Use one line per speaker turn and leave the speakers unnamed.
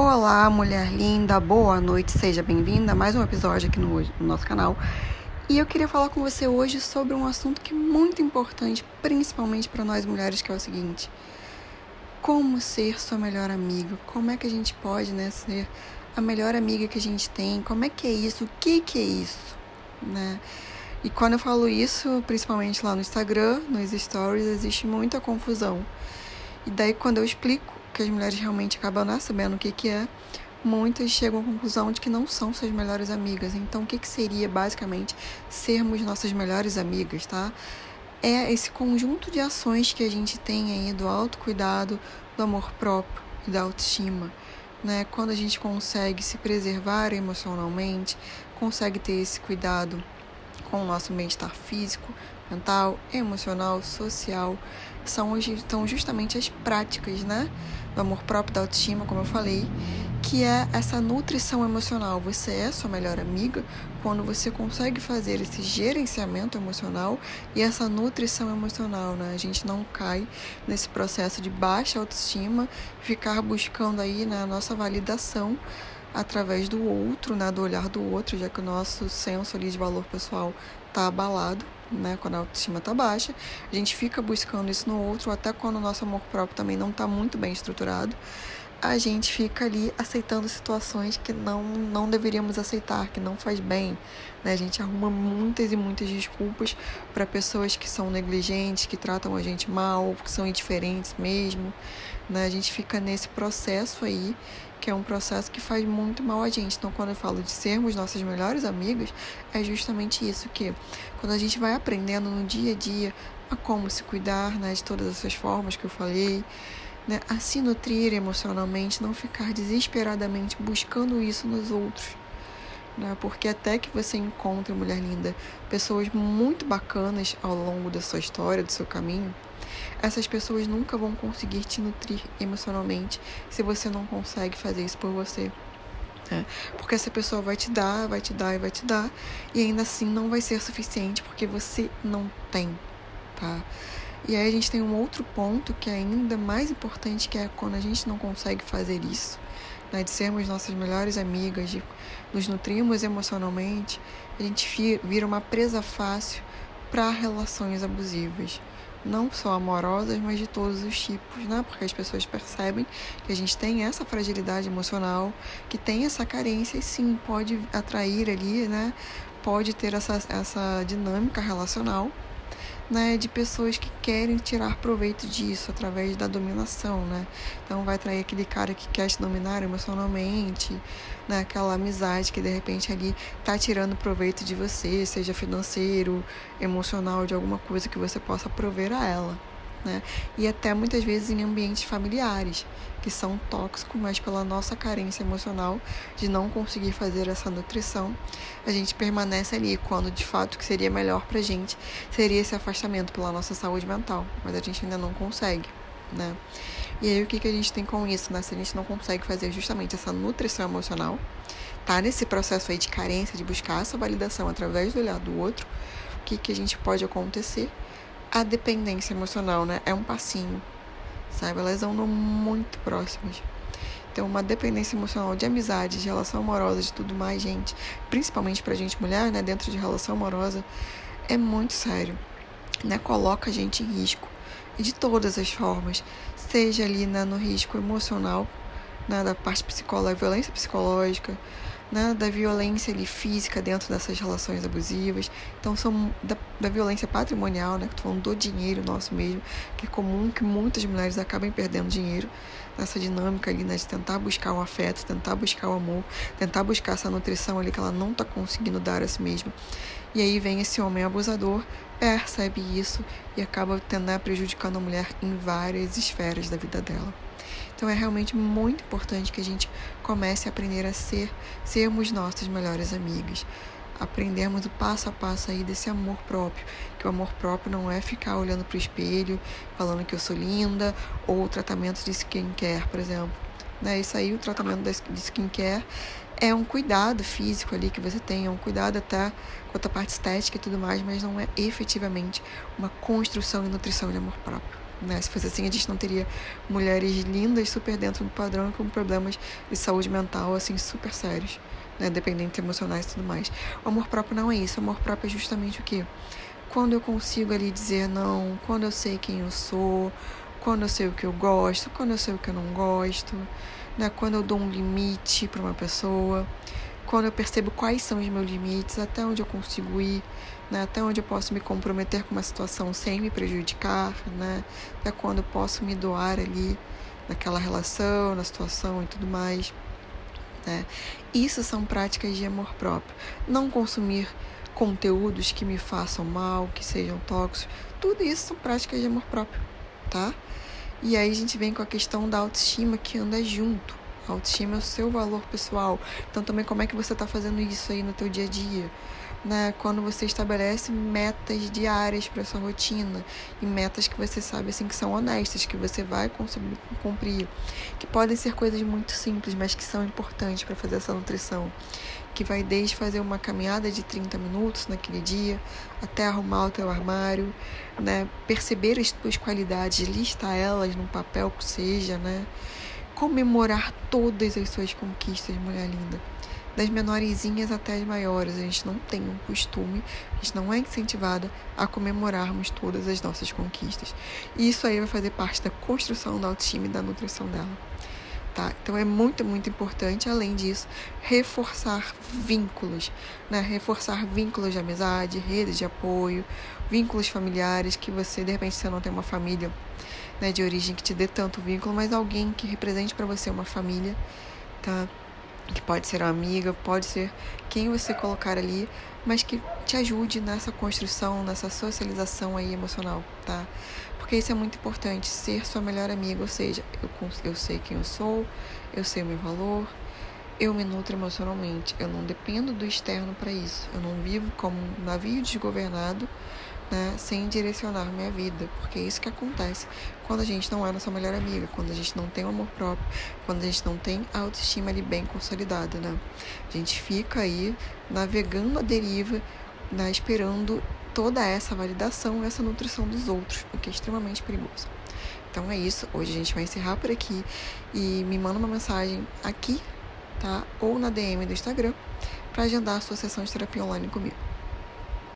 Olá, mulher linda, boa noite, seja bem-vinda a mais um episódio aqui no, no, nosso canal. E eu queria falar com você hoje sobre um assunto que é muito importante, principalmente para nós mulheres, que é o seguinte: como ser sua melhor amiga? Como é que a gente pode, né, ser a melhor amiga que a gente tem? Como é que é isso? O que que é isso, né? E quando eu falo isso, principalmente lá no Instagram, nos stories, existe muita confusão. E daí quando eu explico que as mulheres realmente acabam não sabendo o que, que é, muitas chegam à conclusão de que não são suas melhores amigas. Então, o que, que seria basicamente sermos nossas melhores amigas, tá? É esse conjunto de ações que a gente tem aí do autocuidado, do amor próprio e da autoestima. Né? Quando a gente consegue se preservar emocionalmente, consegue ter esse cuidado com o nosso bem-estar físico, mental, emocional, social, são, são justamente as práticas, né? do amor próprio, da autoestima, como eu falei, que é essa nutrição emocional. Você é sua melhor amiga quando você consegue fazer esse gerenciamento emocional e essa nutrição emocional, né? A gente não cai nesse processo de baixa autoestima, ficar buscando aí na né, nossa validação através do outro, né, do olhar do outro, já que o nosso senso ali de valor pessoal está abalado né? Quando a autoestima está baixa, a gente fica buscando isso no outro, até quando o nosso amor próprio também não está muito bem estruturado, a gente fica ali aceitando situações que não, não deveríamos aceitar, que não faz bem. Né? A gente arruma muitas e muitas desculpas para pessoas que são negligentes, que tratam a gente mal, que são indiferentes mesmo. Né? A gente fica nesse processo aí que é um processo que faz muito mal a gente. Então, quando eu falo de sermos nossas melhores amigas, é justamente isso que quando a gente vai aprendendo no dia a dia a como se cuidar, né, de todas essas formas que eu falei, né, a se nutrir emocionalmente, não ficar desesperadamente buscando isso nos outros. Né, porque até que você encontre, mulher linda, pessoas muito bacanas ao longo da sua história, do seu caminho, essas pessoas nunca vão conseguir te nutrir emocionalmente se você não consegue fazer isso por você. É, porque essa pessoa vai te dar, vai te dar e vai te dar, e ainda assim não vai ser suficiente porque você não tem, tá? E aí a gente tem um outro ponto que é ainda mais importante, que é quando a gente não consegue fazer isso, né, de sermos nossas melhores amigas, de nos nutrirmos emocionalmente, a gente vira uma presa fácil para relações abusivas não só amorosas, mas de todos os tipos, né? Porque as pessoas percebem que a gente tem essa fragilidade emocional, que tem essa carência e sim pode atrair ali, né? Pode ter essa, essa dinâmica relacional né, de pessoas que querem tirar proveito disso através da dominação, né? Então vai trair aquele cara que quer te dominar emocionalmente, né, aquela amizade que de repente ali tá tirando proveito de você, seja financeiro, emocional, de alguma coisa que você possa prover a ela né? E até muitas vezes em ambientes familiares, que são tóxicos, mas pela nossa carência emocional de não conseguir fazer essa nutrição, a gente permanece ali quando de fato o que seria melhor pra gente seria esse afastamento pela nossa saúde mental, mas a gente ainda não consegue, né? E aí o que, que a gente tem com isso, né? Se a gente não consegue fazer justamente essa nutrição emocional, tá nesse processo aí de carência, de buscar essa validação através do olhar do outro, o que, que a gente pode acontecer? A dependência emocional, né? É um passinho, sabe? Elas andam muito próximas. Então, uma dependência emocional de amizade, de relação amorosa, de tudo mais, gente, principalmente pra gente mulher, né? Dentro de relação amorosa, é muito sério, né? Coloca a gente em risco de todas as formas, seja ali né, no risco emocional, né, da parte psicológica, violência psicológica, né, da violência ali, física dentro dessas relações abusivas. Então, são da, da violência patrimonial, né, que falando do dinheiro nosso mesmo, que é comum que muitas mulheres acabem perdendo dinheiro nessa dinâmica ali, né, de tentar buscar o afeto, tentar buscar o amor, tentar buscar essa nutrição ali que ela não está conseguindo dar a si mesma. E aí vem esse homem abusador, percebe isso e acaba tendo, né, prejudicando a mulher em várias esferas da vida dela. Então é realmente muito importante que a gente comece a aprender a ser, sermos nossas melhores amigas. Aprendermos o passo a passo aí desse amor próprio. Que o amor próprio não é ficar olhando para o espelho, falando que eu sou linda, ou o tratamento de skincare, por exemplo. Né? Isso aí, o tratamento de skincare é um cuidado físico ali que você tem, é um cuidado até quanto à parte estética e tudo mais, mas não é efetivamente uma construção e nutrição de amor próprio. Né? Se fosse assim, a gente não teria mulheres lindas, super dentro do padrão, com problemas de saúde mental, assim, super sérios, né? Dependentes emocionais e tudo mais. O amor próprio não é isso. O amor próprio é justamente o quê? Quando eu consigo ali dizer não, quando eu sei quem eu sou, quando eu sei o que eu gosto, quando eu sei o que eu não gosto, né? Quando eu dou um limite para uma pessoa, quando eu percebo quais são os meus limites, até onde eu consigo ir, né? até onde eu posso me comprometer com uma situação sem me prejudicar, né? até quando eu posso me doar ali naquela relação, na situação e tudo mais. Né? Isso são práticas de amor próprio. Não consumir conteúdos que me façam mal, que sejam tóxicos, tudo isso são práticas de amor próprio, tá? E aí a gente vem com a questão da autoestima que anda junto. Autoestima é o seu valor pessoal. Então também como é que você está fazendo isso aí no teu dia a dia? Né? Quando você estabelece metas diárias para sua rotina e metas que você sabe assim que são honestas, que você vai conseguir cumprir, que podem ser coisas muito simples, mas que são importantes para fazer essa nutrição, que vai desde fazer uma caminhada de 30 minutos naquele dia até arrumar o teu armário, né? Perceber as tuas qualidades, listar elas num papel que seja, né? Comemorar todas as suas conquistas, mulher linda. Das menorzinhas até as maiores. A gente não tem um costume, a gente não é incentivada a comemorarmos todas as nossas conquistas. E isso aí vai fazer parte da construção da autoestima e da nutrição dela. Tá? Então é muito, muito importante, além disso, reforçar vínculos, né? Reforçar vínculos de amizade, redes de apoio, vínculos familiares que você, de repente, você não tem uma família né, de origem que te dê tanto vínculo, mas alguém que represente para você uma família, tá? Que pode ser uma amiga, pode ser quem você colocar ali, mas que te ajude nessa construção, nessa socialização aí emocional, tá? Porque isso é muito importante, ser sua melhor amiga, ou seja, eu, eu sei quem eu sou, eu sei o meu valor, eu me nutro emocionalmente, eu não dependo do externo para isso, eu não vivo como um navio desgovernado né, sem direcionar minha vida, porque é isso que acontece quando a gente não é nossa melhor amiga, quando a gente não tem o amor próprio, quando a gente não tem a autoestima ali bem consolidada, né? A gente fica aí navegando a deriva, né, esperando toda essa validação, essa nutrição dos outros, o que é extremamente perigoso. Então é isso, hoje a gente vai encerrar por aqui e me manda uma mensagem aqui, tá? Ou na DM do Instagram para agendar a sua sessão de terapia online comigo.